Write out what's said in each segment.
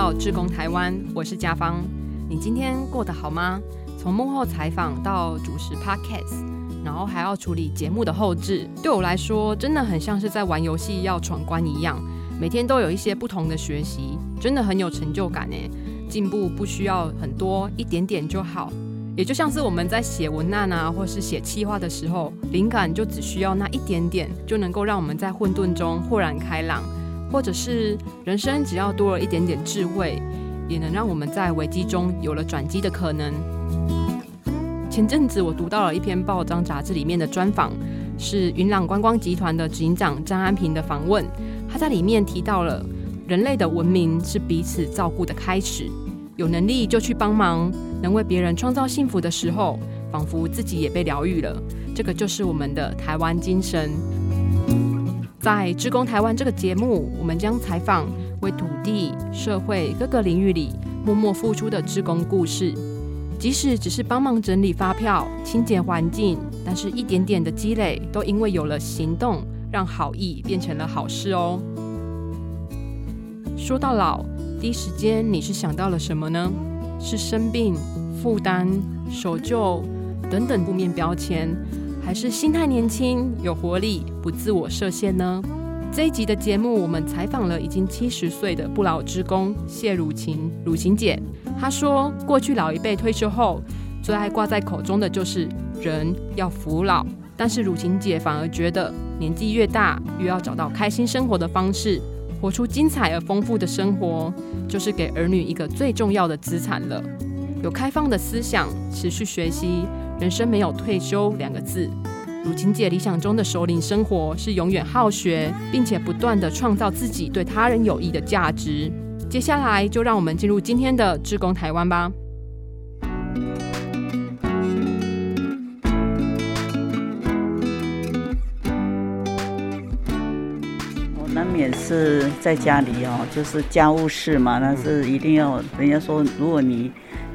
到志工台湾，我是家芳。你今天过得好吗？从幕后采访到主持 podcast，然后还要处理节目的后置，对我来说真的很像是在玩游戏要闯关一样。每天都有一些不同的学习，真的很有成就感诶。进步不需要很多，一点点就好。也就像是我们在写文案啊，或是写企划的时候，灵感就只需要那一点点，就能够让我们在混沌中豁然开朗。或者是人生只要多了一点点智慧，也能让我们在危机中有了转机的可能。前阵子我读到了一篇报章杂志里面的专访，是云朗观光集团的执行长张安平的访问。他在里面提到了人类的文明是彼此照顾的开始，有能力就去帮忙，能为别人创造幸福的时候，仿佛自己也被疗愈了。这个就是我们的台湾精神。在《志工台湾》这个节目，我们将采访为土地、社会各个领域里默默付出的志工故事。即使只是帮忙整理发票、清洁环境，但是一点点的积累，都因为有了行动，让好意变成了好事哦。说到老，第一时间你是想到了什么呢？是生病、负担、守旧等等负面标签？还是心态年轻、有活力、不自我设限呢？这一集的节目，我们采访了已经七十岁的不老之工谢汝琴，汝琴姐。她说，过去老一辈退休后，最爱挂在口中的就是人要服老，但是汝琴姐反而觉得，年纪越大，越要找到开心生活的方式，活出精彩而丰富的生活，就是给儿女一个最重要的资产了。有开放的思想，持续学习。人生没有退休两个字。如晴姐理想中的首领生活是永远好学，并且不断的创造自己对他人有益的价值。接下来就让我们进入今天的志工台湾吧。我难免是在家里哦，就是家务事嘛，那是一定要。人家说，如果你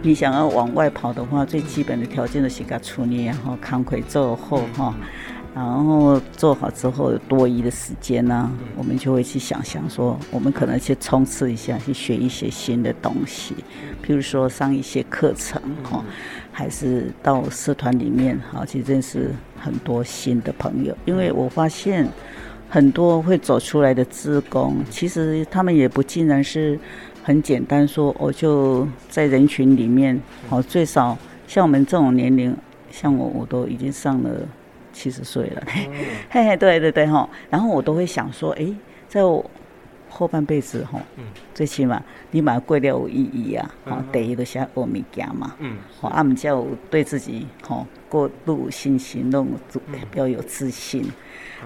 你想要往外跑的话，最基本的条件是给处理，然后扛回做后哈，然后做好之后有多余的时间呢，我们就会去想想说，我们可能去冲刺一下，去学一些新的东西，譬如说上一些课程哈，还是到社团里面哈去认识很多新的朋友，因为我发现很多会走出来的职工，其实他们也不尽然是。很简单说，我就在人群里面，哦，最少像我们这种年龄，像我，我都已经上了七十岁了，嘿嘿，对对对哈。然后我都会想说，哎，在我后半辈子哈，最起码你把过掉有意义啊，哦，第一个先学物件嘛，嗯，好，阿姆叫对自己吼过度信心，弄比较有自信，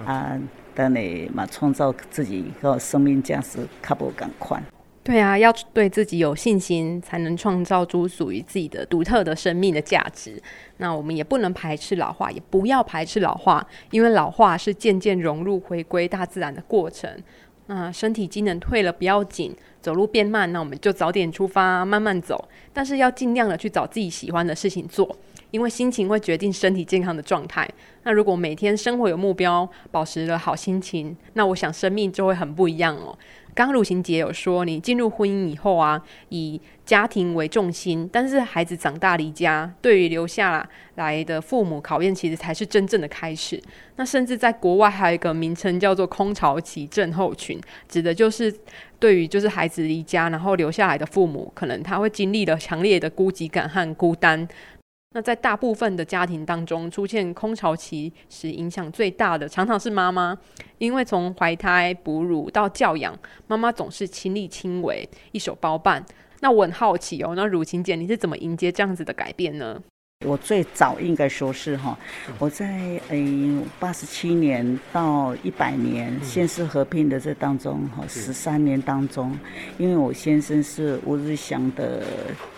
啊，等你嘛创造自己个生命价值，较无赶快。对啊，要对自己有信心，才能创造出属于自己的独特的生命的价值。那我们也不能排斥老化，也不要排斥老化，因为老化是渐渐融入、回归大自然的过程。那身体机能退了不要紧，走路变慢，那我们就早点出发，慢慢走。但是要尽量的去找自己喜欢的事情做，因为心情会决定身体健康的状态。那如果每天生活有目标，保持了好心情，那我想生命就会很不一样哦。刚鲁行杰有说，你进入婚姻以后啊，以家庭为重心，但是孩子长大离家，对于留下来的父母考验，其实才是真正的开始。那甚至在国外还有一个名称叫做“空巢期症候群”，指的就是对于就是孩子离家然后留下来的父母，可能他会经历了强烈的孤寂感和孤单。那在大部分的家庭当中，出现空巢期时，影响最大的常常是妈妈，因为从怀胎、哺乳到教养，妈妈总是亲力亲为，一手包办。那我很好奇哦，那乳琴姐，你是怎么迎接这样子的改变呢？我最早应该说是哈，我在诶八十七年到一百年县市合并的这当中哈，十三年当中，因为我先生是吴日祥的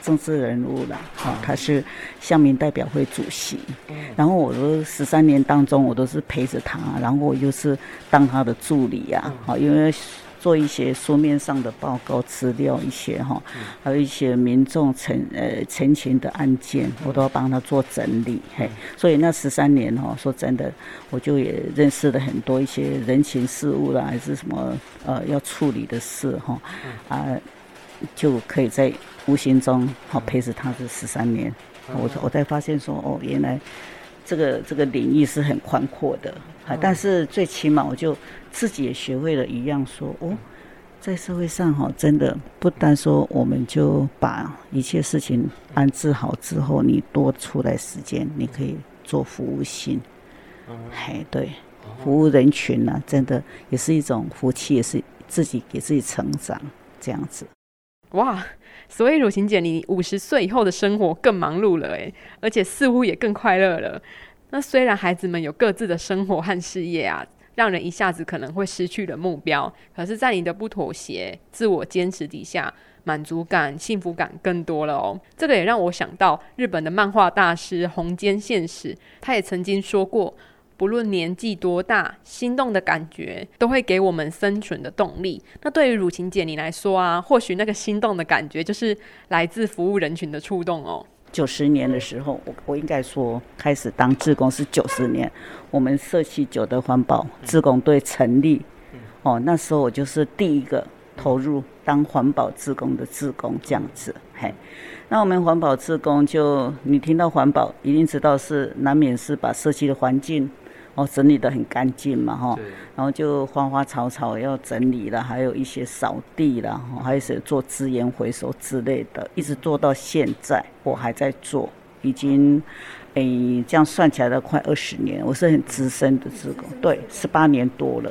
政治人物了哈，他是乡民代表会主席，然后我都十三年当中我都是陪着他，然后我又是当他的助理呀，好因为。做一些书面上的报告资料，一些哈，还有一些民众陈呃陈情的案件，我都要帮他做整理。嘿，所以那十三年哈，说真的，我就也认识了很多一些人情事务啦，还是什么呃要处理的事哈啊。就可以在无形中好陪着他这十三年，我我才发现说哦，原来这个这个领域是很宽阔的，但是最起码我就自己也学会了一样说哦。在社会上哈，真的不单说我们就把一切事情安置好之后，你多出来时间，你可以做服务性。嘿，对，服务人群呢，真的也是一种福气，也是自己给自己成长这样子。哇，所以汝晴姐，你五十岁以后的生活更忙碌了诶，而且似乎也更快乐了。那虽然孩子们有各自的生活和事业啊。让人一下子可能会失去了目标，可是，在你的不妥协、自我坚持底下，满足感、幸福感更多了哦。这个也让我想到日本的漫画大师红间现实，他也曾经说过，不论年纪多大，心动的感觉都会给我们生存的动力。那对于汝晴姐你来说啊，或许那个心动的感觉就是来自服务人群的触动哦。九十年的时候，我我应该说开始当志工是九十年，我们社区九的环保志工队成立，哦，那时候我就是第一个投入当环保志工的志工这样子，嘿，那我们环保志工就你听到环保，一定知道是难免是把社区的环境。哦，整理得很干净嘛，哈，然后就花花草草要整理了，还有一些扫地了，哈，还有些做资源回收之类的，一直做到现在，我还在做，已经，诶，这样算起来都快二十年，我是很资深的职工，对，十八年多了，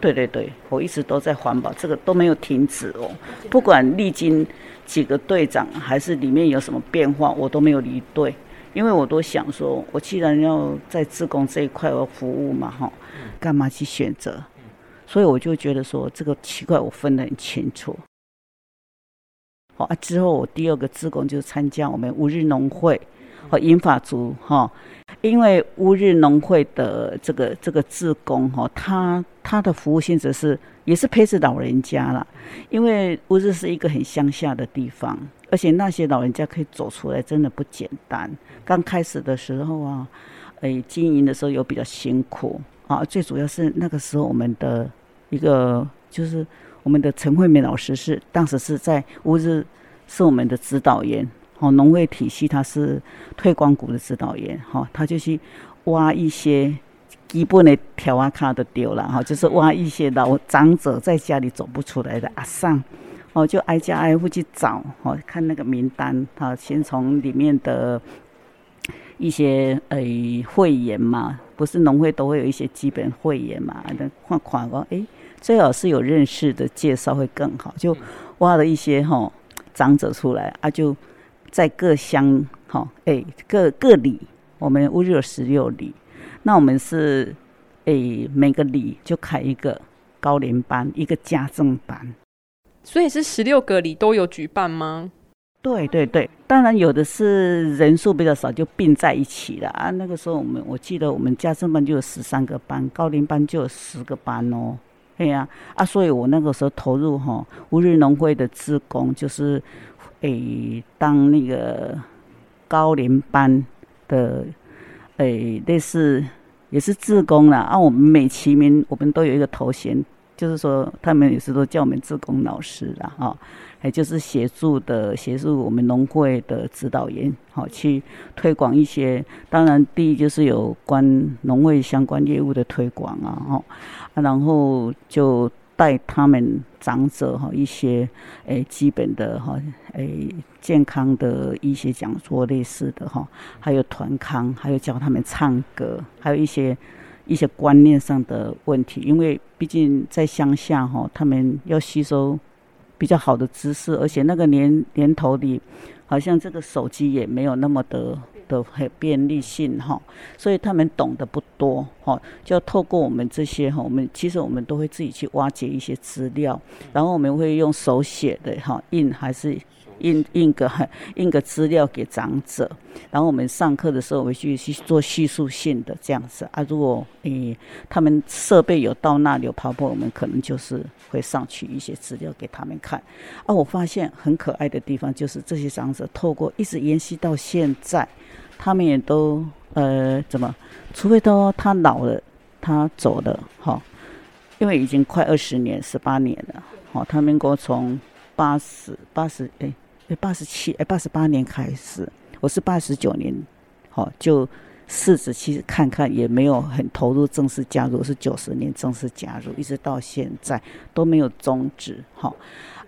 对对对，我一直都在环保，这个都没有停止哦，不管历经几个队长，还是里面有什么变化，我都没有离队。因为我都想说，我既然要在自工这一块要服务嘛，哈，干嘛去选择？所以我就觉得说，这个奇怪，我分得很清楚。好啊，之后我第二个自工就参加我们乌日农会和银发族哈，因为乌日农会的这个这个自工哈，他他的服务性质是也是陪着老人家啦，因为乌日是一个很乡下的地方，而且那些老人家可以走出来，真的不简单。刚开始的时候啊，诶，经营的时候有比较辛苦啊。最主要是那个时候，我们的一个就是我们的陈惠美老师是当时是在乌日是我们的指导员，哦，农会体系他是推广股的指导员，哈，他就去挖一些基本的条啊卡都丢了，哈，就是挖一些老长者在家里走不出来的阿桑，哦，就挨家挨户去找，哦，看那个名单，哈，先从里面的。一些诶会员嘛，不是农会都会有一些基本会员嘛？那看看哦，诶，最好是有认识的介绍会更好。就挖了一些哈长者出来啊，就在各乡哈诶各各里，我们乌日有十六里，那我们是诶每个里就开一个高龄班，一个家政班。所以是十六个里都有举办吗？对对对，当然有的是人数比较少，就并在一起了啊。那个时候我们我记得我们家政班就有十三个班，高龄班就有十个班哦。对呀，啊，所以我那个时候投入哈乌日农会的职工，就是诶当那个高龄班的诶类似也是职工啦。啊，我们每期名我们都有一个头衔，就是说他们也是都叫我们职工老师啦，哈。也就是协助的协助我们农会的指导员，好去推广一些。当然，第一就是有关农会相关业务的推广啊，哈，然后就带他们长者哈一些诶基本的哈诶健康的一些讲座类似的哈，还有团康，还有教他们唱歌，还有一些一些观念上的问题。因为毕竟在乡下哈，他们要吸收。比较好的知识，而且那个年年头里，好像这个手机也没有那么的的很便利性哈，所以他们懂得不多哈，就要透过我们这些哈，我们其实我们都会自己去挖掘一些资料，然后我们会用手写的哈印还是。印印个 印个资料给长者，然后我们上课的时候，回去去做叙述性的这样子啊。如果诶他们设备有到那里有跑步，我们可能就是会上去一些资料给他们看。啊，我发现很可爱的地方就是这些长者透过一直延续到现在，他们也都呃怎么，除非都他老了，他走了哈，因为已经快二十年、十八年了，好，他们给我从。八十八十哎哎八十七哎八十八年开始，我是八十九年，好就试着去看看，也没有很投入正式加入，是九十年正式加入，一直到现在都没有终止，好，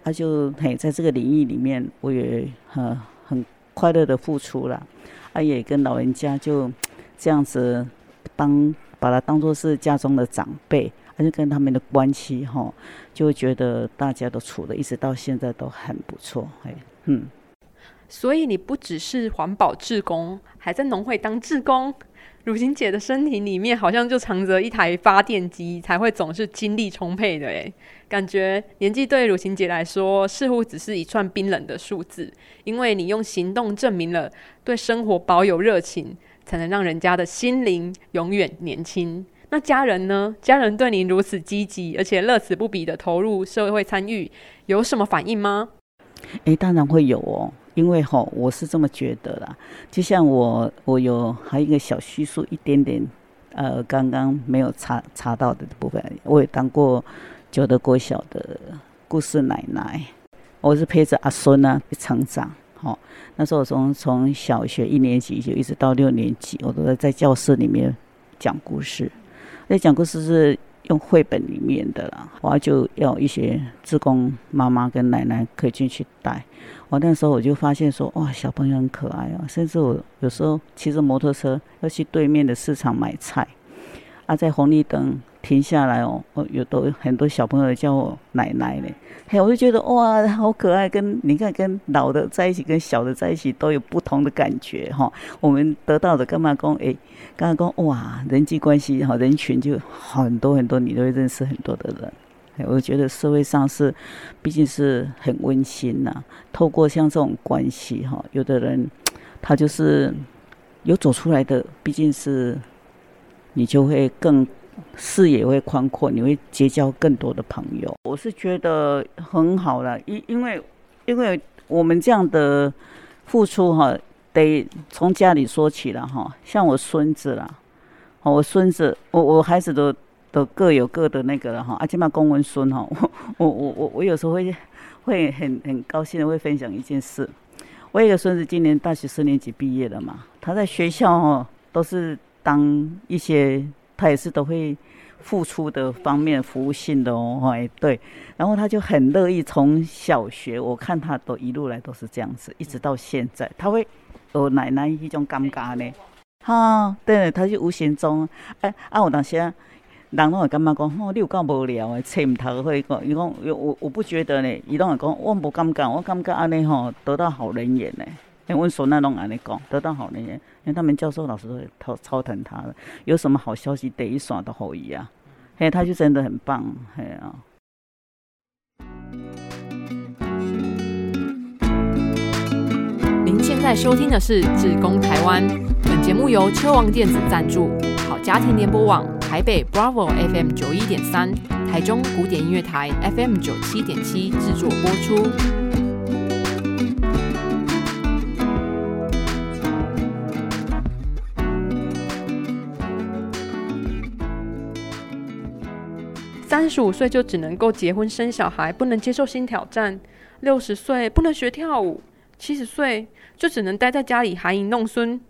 啊就嘿在这个领域里面，我也很很快乐的付出了，啊也跟老人家就这样子当把他当做是家中的长辈。还是跟他们的关系哈，就觉得大家都处的一直到现在都很不错，哎，嗯。所以你不只是环保志工，还在农会当志工。乳晴姐的身体里面好像就藏着一台发电机，才会总是精力充沛的。哎，感觉年纪对乳晴姐来说似乎只是一串冰冷的数字，因为你用行动证明了对生活保有热情，才能让人家的心灵永远年轻。那家人呢？家人对您如此积极，而且乐此不疲的投入社会参与，有什么反应吗？诶，当然会有哦，因为吼，我是这么觉得啦。就像我，我有还有一个小叙述一点点，呃，刚刚没有查查到的部分，我也当过九德国小的故事奶奶，我是陪着阿孙呢成长。好，那时候我从从小学一年级就一直到六年级，我都在在教室里面讲故事。在讲故事是用绘本里面的啦，我就要一些职工妈妈跟奶奶可以进去带。我那时候我就发现说，哇，小朋友很可爱啊，甚至我有时候骑着摩托车要去对面的市场买菜，啊，在红绿灯。停下来哦，哦，有都很多小朋友叫我奶奶呢，嘿，我就觉得哇，好可爱，跟你看跟老的在一起，跟小的在一起都有不同的感觉哈。我们得到的干嘛讲？哎，刚刚讲哇，人际关系哈，人群就很多很多，你都会认识很多的人。哎，我觉得社会上是，毕竟是很温馨呐。透过像这种关系哈，有的人他就是有走出来的，毕竟是你就会更。视野会宽阔，你会结交更多的朋友。我是觉得很好了，因因为因为我们这样的付出哈，得从家里说起了哈。像我孙子啦，哦我孙子，我我孩子都都各有各的那个了哈。而且嘛，公文孙哈，我我我我我有时候会会很很高兴的会分享一件事。我有个孙子今年大学四年级毕业了嘛，他在学校哦都是当一些。他也是都会付出的方面服务性的哦，哎对，然后他就很乐意从小学，我看他都一路来都是这样子，一直到现在，他会有奶奶一种尴尬呢，哈，对，他就无形中，哎，啊，我当时啊，人拢会感觉讲，哦，你有够无聊诶，册唔读会讲，伊讲，我我不觉得呢，伊拢会讲，我无感觉，我感觉安尼吼得到好人缘呢。我孙那拢安尼讲，得到好人缘，因为他们教授老师都超超疼他的，有什么好消息第一刷都好伊啊，嘿，他就真的很棒，嘿啊。您现在收听的是《志工台湾》，本节目由车王电子赞助，好家庭联播网台北 Bravo FM 九一点三，台中古典音乐台 FM 九七点七制作播出。三十五岁就只能够结婚生小孩，不能接受新挑战；六十岁不能学跳舞；七十岁就只能待在家里含饴弄孙。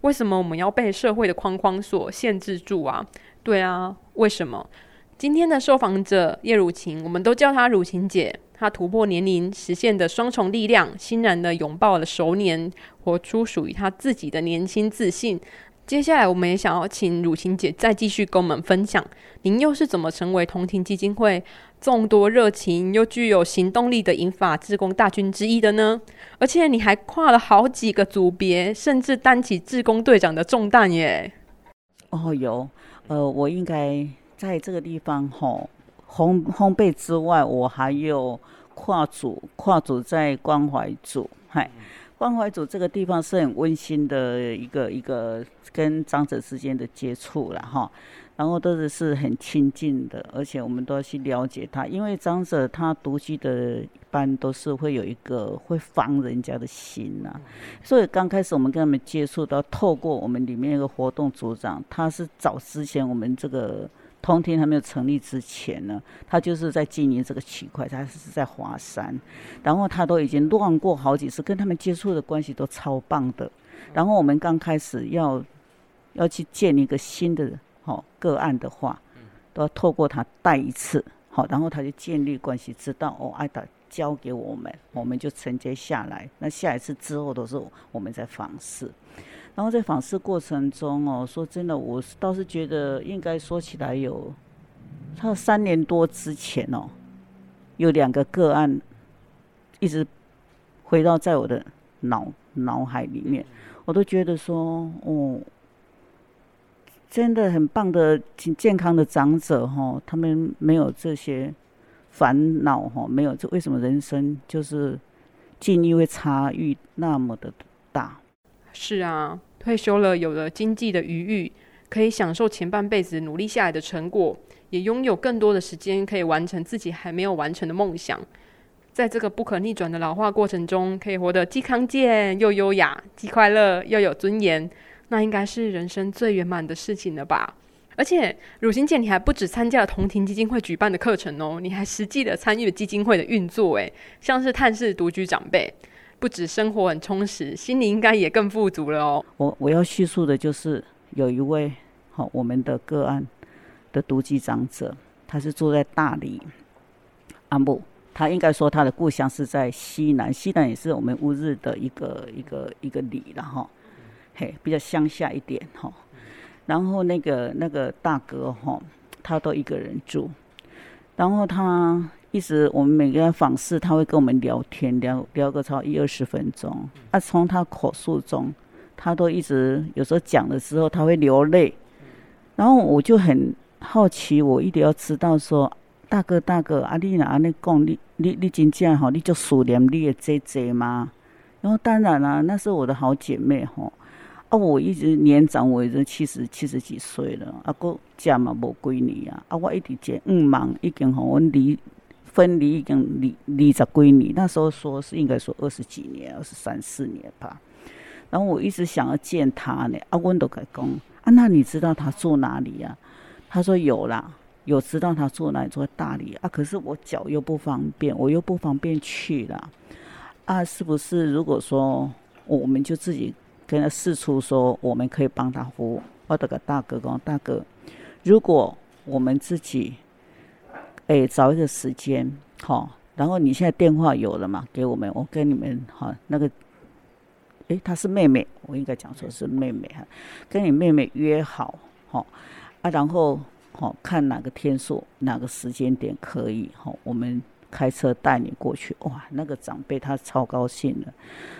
为什么我们要被社会的框框所限制住啊？对啊，为什么？今天的受访者叶汝晴，我们都叫她汝晴姐。她突破年龄，实现的双重力量，欣然的拥抱了熟年，活出属于她自己的年轻自信。接下来，我们也想要请乳晴姐再继续跟我们分享，您又是怎么成为同庭基金会众多热情又具有行动力的银法志工大军之一的呢？而且你还跨了好几个组别，甚至担起志工队长的重担耶！哦，有，呃，我应该在这个地方吼，烘烘焙之外，我还有跨组，跨组在关怀组，嗨。关怀组这个地方是很温馨的一个一个跟长者之间的接触了哈，然后都是是很亲近的，而且我们都要去了解他，因为长者他独居的，一般都是会有一个会防人家的心呐，所以刚开始我们跟他们接触到，透过我们里面一个活动组长，他是早之前我们这个通天还没有成立之前呢，他就是在经营这个区块，他是在华山，然后他都已经乱过好几次，跟他们接触的关系都超棒的。然后我们刚开始要要去建一个新的好个案的话，都要透过他带一次，好，然后他就建立关系，知道哦，爱达交给我们，我们就承接下来。那下一次之后都是我们在访视。然后在访视过程中哦，说真的，我倒是觉得应该说起来有，他三年多之前哦，有两个个案一直回到在我的脑脑海里面，我都觉得说哦，真的很棒的、挺健康的长者哈，他们没有这些烦恼哈，没有这为什么人生就是境遇会差异那么的大？是啊。退休了，有了经济的余裕，可以享受前半辈子努力下来的成果，也拥有更多的时间可以完成自己还没有完成的梦想。在这个不可逆转的老化过程中，可以活得既康健又优雅，既快乐又有尊严，那应该是人生最圆满的事情了吧？而且，乳心姐，你还不止参加了同庭基金会举办的课程哦，你还实际的参与了基金会的运作，诶，像是探视独居长辈。不止生活很充实，心里应该也更富足了哦。我我要叙述的就是有一位好我们的个案的独居长者，他是住在大理阿木，他应该说他的故乡是在西南，西南也是我们乌日的一个一个一个里了哈，嘿，比较乡下一点哈。然后那个那个大哥哈，他都一个人住，然后他。一直我们每个人访视，他会跟我们聊天，聊聊个超一二十分钟。啊，从他口述中，他都一直有时候讲的时候，他会流泪。然后我就很好奇，我一定要知道说，大哥大哥，啊，你哪安尼讲，你你你真正吼，你就思念你的姐姐吗？然后当然啦，那是我的好姐妹吼。啊，我一直年长，我已经七十七十几岁了，啊，个家嘛无几年啊，啊，我一直接五忙，已经吼阮离。分离已经离离着闺女，那时候说是应该说二十几年，二十三四年吧。然后我一直想要见他呢，阿温都改讲啊，那你知道他住哪里呀？他说有啦，有知道他住哪里，住在大理啊。可是我脚又不方便，我又不方便去了啊。是不是如果说我们就自己跟他四处说，我们可以帮他服务？我的个大哥讲，大哥，如果我们自己。哎，找一个时间，好，然后你现在电话有了嘛？给我们，我跟你们哈那个，哎，她是妹妹，我应该讲说是妹妹哈，跟你妹妹约好，好啊，然后好看哪个天数，哪个时间点可以，好，我们开车带你过去。哇，那个长辈他超高兴的，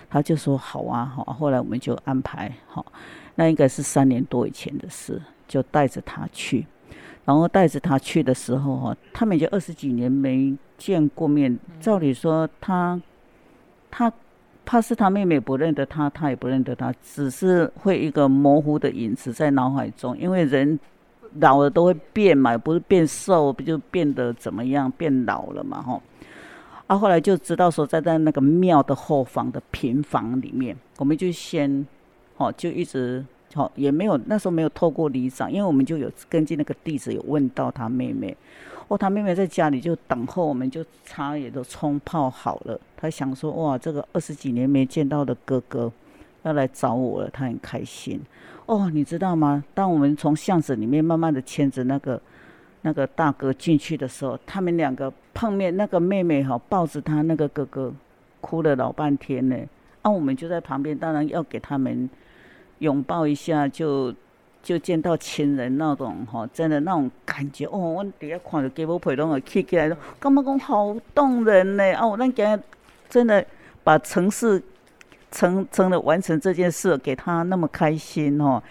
他就说好啊，好，后来我们就安排好，那应该是三年多以前的事，就带着他去。然后带着他去的时候，哈，他们已经二十几年没见过面。照理说，他他怕是他妹妹不认得他，他也不认得他，只是会一个模糊的影子在脑海中。因为人老了都会变嘛，不是变瘦，不就变得怎么样？变老了嘛，哈。啊，后来就知道说，在在那个庙的后方的平房里面，我们就先，哦，就一直。好，也没有那时候没有透过里长，因为我们就有根据那个地址有问到他妹妹，哦，他妹妹在家里就等候，我们就茶也都冲泡好了。他想说，哇，这个二十几年没见到的哥哥要来找我了，他很开心。哦，你知道吗？当我们从巷子里面慢慢的牵着那个那个大哥进去的时候，他们两个碰面，那个妹妹哈抱着他那个哥哥，哭了老半天呢。啊，我们就在旁边，当然要给他们。拥抱一下就就见到亲人那种哈，真的那种感觉哦。我底下看着给我陪同的起起来，感觉讲好动人呢。哦，那今日真的把城市成成了完成这件事，给他那么开心哦。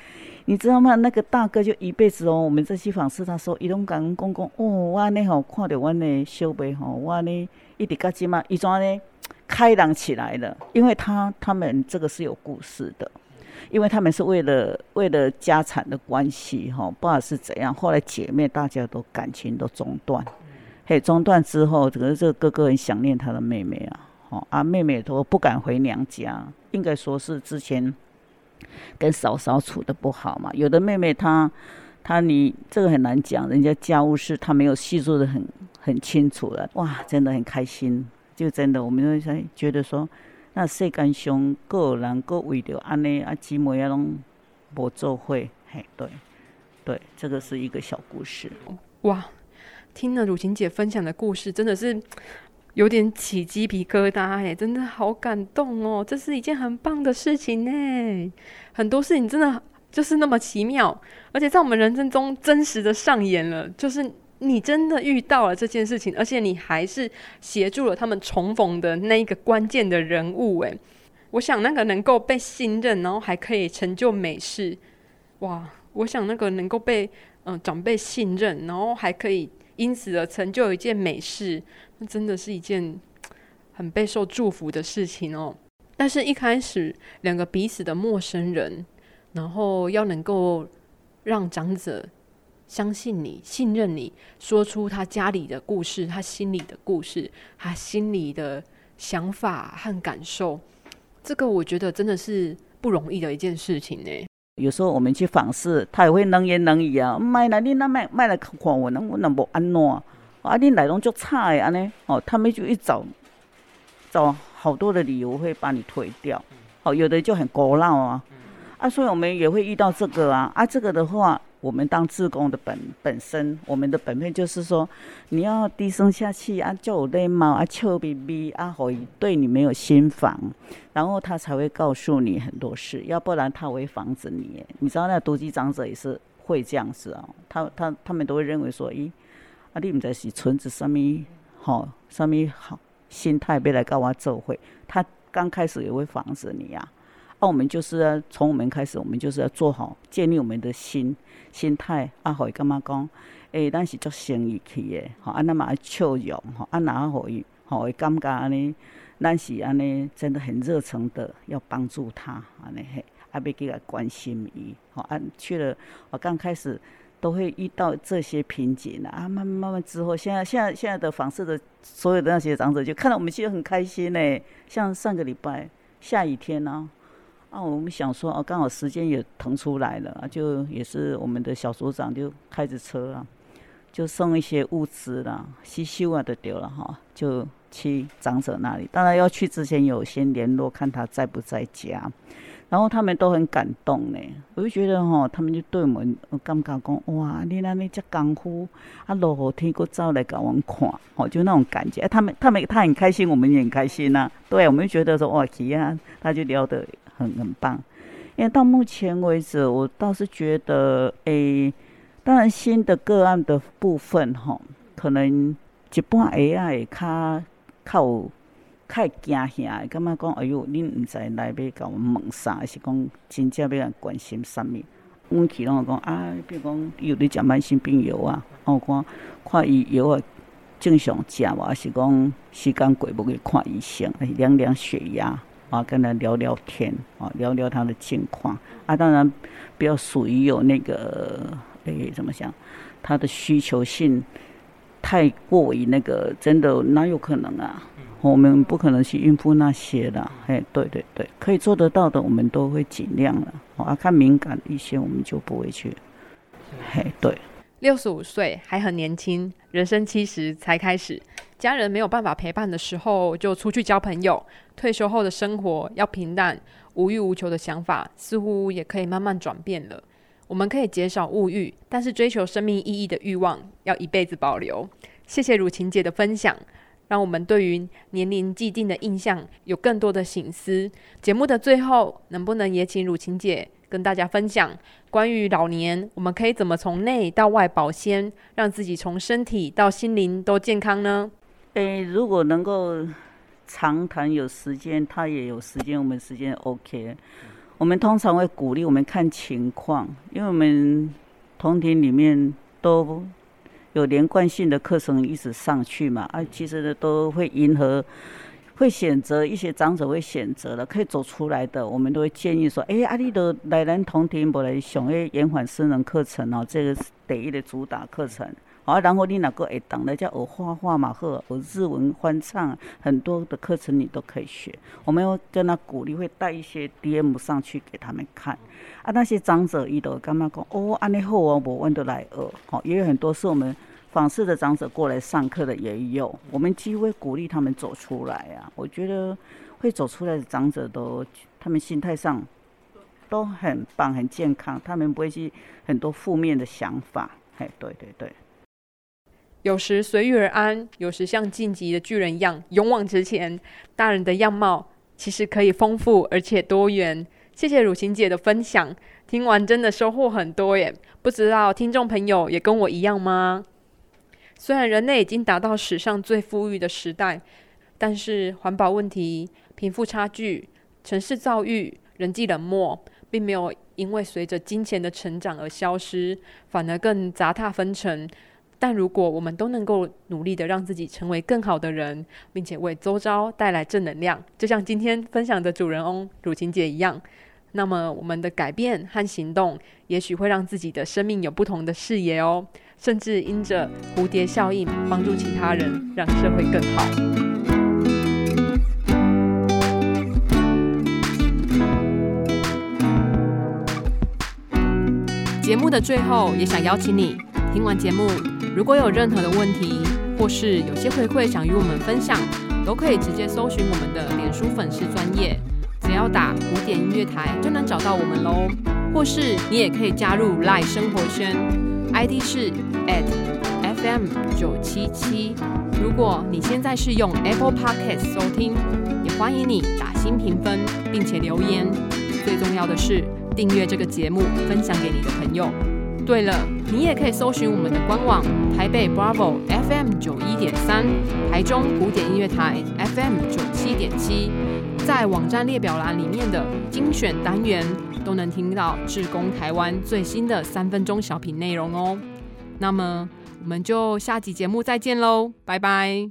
你知道吗？那个大哥就一辈子哦。我们在去访视他说，伊拢讲讲讲哦，我呢吼看到我的小辈吼，我呢一直到今嘛，伊怎呢开朗起来了？因为他他们这个是有故事的。因为他们是为了为了家产的关系，哈，不知道是怎样。后来姐妹大家都感情都中断，嘿，中断之后，可是这个哥哥很想念他的妹妹啊，哦，啊，妹妹都不敢回娘家，应该说是之前跟嫂嫂处的不好嘛。有的妹妹她他你这个很难讲，人家家务事他没有细做的很很清楚了，哇，真的很开心，就真的我们就在觉得说，那世间上各有人各为着安尼啊姊妹啊拢无做伙，嘿，对，对，这个是一个小故事。哇，听了汝晴姐分享的故事，真的是有点起鸡皮疙瘩哎，真的好感动哦！这是一件很棒的事情呢，很多事情真的就是那么奇妙，而且在我们人生中真实的上演了，就是你真的遇到了这件事情，而且你还是协助了他们重逢的那一个关键的人物哎，我想那个能够被信任，然后还可以成就美事，哇！我想那个能够被。嗯，长辈信任，然后还可以因此而成就一件美事，那真的是一件很备受祝福的事情哦。但是，一开始两个彼此的陌生人，然后要能够让长者相信你、信任你，说出他家里的故事、他心里的故事、他心里的想法和感受，这个我觉得真的是不容易的一件事情呢。有时候我们去访视，他也会冷言冷语啊。卖了你那卖卖了看我，那我那无安怎？啊，你来拢就差的安尼哦。他们就一找找好多的理由会把你推掉。哦，有的就很古老啊。啊，所以我们也会遇到这个啊。啊，这个的话。我们当志工的本本身，我们的本分就是说，你要低声下气啊，叫我礼貌啊，笑眯眯啊，可以对你没有心防，然后他才会告诉你很多事，要不然他会防止你。你知道那独居长者也是会这样子哦，他他他们都会认为说，咦，啊，你唔知是存着什么好，什么好心态，别来跟我做会，他刚开始也会防止你啊。那我们就是从我们开始，我们就是要做好建立我们的心心态。啊，可以干嘛讲？诶，咱是做生意去的，吼，啊，那么笑容，吼，啊，哪可以，吼，会感觉安尼，咱是安尼，真的很热诚的要帮助他，安尼嘿，啊，要给他关心伊，吼，啊，去了，我刚开始都会遇到这些瓶颈啊，慢慢慢慢之后，现在现在现在的访视的所有的那些长者，就看到我们其实很开心呢。像上个礼拜下雨天呢。啊，啊我们想说，哦，刚好时间也腾出来了，就也是我们的小组长就开着车啊，就送一些物资啦，稀修啊都丢了哈，就去长者那里。当然要去之前有先联络，看他在不在家。然后他们都很感动呢，我就觉得哈，他们就对我们感觉讲，哇，你那里这功夫，啊，落雨天过走来给我们看，哦，就那种感觉。他们他们他很开心，我们也很开心呐。对，我们就觉得说，哇，奇啊，他就聊得。很很棒，因为到目前为止，我倒是觉得，诶，当然新的个案的部分，吼，可能一般 AI 较较有较惊吓，感觉讲，哎哟，恁毋知来要甲我问啥，还是讲真正要关心啥物？阮去拢讲啊，比如讲有咧食慢性病药啊，我看看伊药啊正常食无，还是讲时间过无去看医生，量量血压。啊，跟他聊聊天，啊，聊聊他的近况，啊，当然不要属于有那个，诶，怎么讲，他的需求性太过于那个，真的哪有可能啊？我们不可能去应付那些的，哎，对对对，可以做得到的，我们都会尽量了。啊，看敏感一些，我们就不会去。嘿，对。六十五岁还很年轻，人生七十才开始。家人没有办法陪伴的时候，就出去交朋友。退休后的生活要平淡、无欲无求的想法，似乎也可以慢慢转变了。我们可以减少物欲，但是追求生命意义的欲望要一辈子保留。谢谢汝晴姐的分享，让我们对于年龄既定的印象有更多的醒思。节目的最后，能不能也请汝晴姐跟大家分享，关于老年我们可以怎么从内到外保鲜，让自己从身体到心灵都健康呢？诶，如果能够长谈有时间，他也有时间，我们时间 OK。我们通常会鼓励我们看情况，因为我们同庭里面都有连贯性的课程一直上去嘛，啊，其实呢都会迎合会选择一些长者会选择的，可以走出来的，我们都会建议说，哎，阿丽都来咱同庭不来上诶延缓失能课程哦，这个是第一的主打课程。啊，然后你那个会当的叫学画画嘛，或学日文翻唱，很多的课程你都可以学。我们要跟他鼓励，会带一些 DM 上去给他们看。啊，那些长者伊都干嘛讲？哦，安尼好哦，无问得来学。好，也有很多是我们访视的长者过来上课的也有。我们几乎会鼓励他们走出来啊。我觉得会走出来的长者都，他们心态上都很棒，很健康，他们不会去很多负面的想法。嘿，对对对。有时随遇而安，有时像晋级的巨人一样勇往直前。大人的样貌其实可以丰富而且多元。谢谢汝晴姐的分享，听完真的收获很多耶！不知道听众朋友也跟我一样吗？虽然人类已经达到史上最富裕的时代，但是环保问题、贫富差距、城市造遇、人际冷漠，并没有因为随着金钱的成长而消失，反而更杂沓纷呈。但如果我们都能够努力的让自己成为更好的人，并且为周遭带来正能量，就像今天分享的主人翁汝晴姐一样，那么我们的改变和行动，也许会让自己的生命有不同的视野哦，甚至因着蝴蝶效应帮助其他人，让社会更好。节目的最后，也想邀请你听完节目。如果有任何的问题，或是有些回馈想与我们分享，都可以直接搜寻我们的脸书粉丝专业，只要打古典音乐台就能找到我们喽。或是你也可以加入赖生活圈，ID 是 at FM 九七七。如果你现在是用 Apple Podcast 收听，也欢迎你打新评分，并且留言。最重要的是订阅这个节目，分享给你的朋友。对了，你也可以搜寻我们的官网台北 Bravo FM 九一点三，台中古典音乐台 FM 九七点七，在网站列表栏里面的精选单元都能听到志工台湾最新的三分钟小品内容哦。那么我们就下集节目再见喽，拜拜。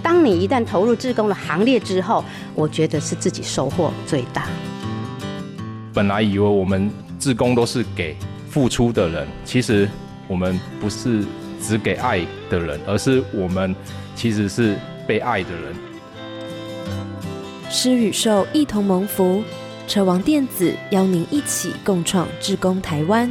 当你一旦投入志工的行列之后，我觉得是自己收获最大。本来以为我们。自工都是给付出的人，其实我们不是只给爱的人，而是我们其实是被爱的人。施与受一同蒙福，车王电子邀您一起共创志工台湾。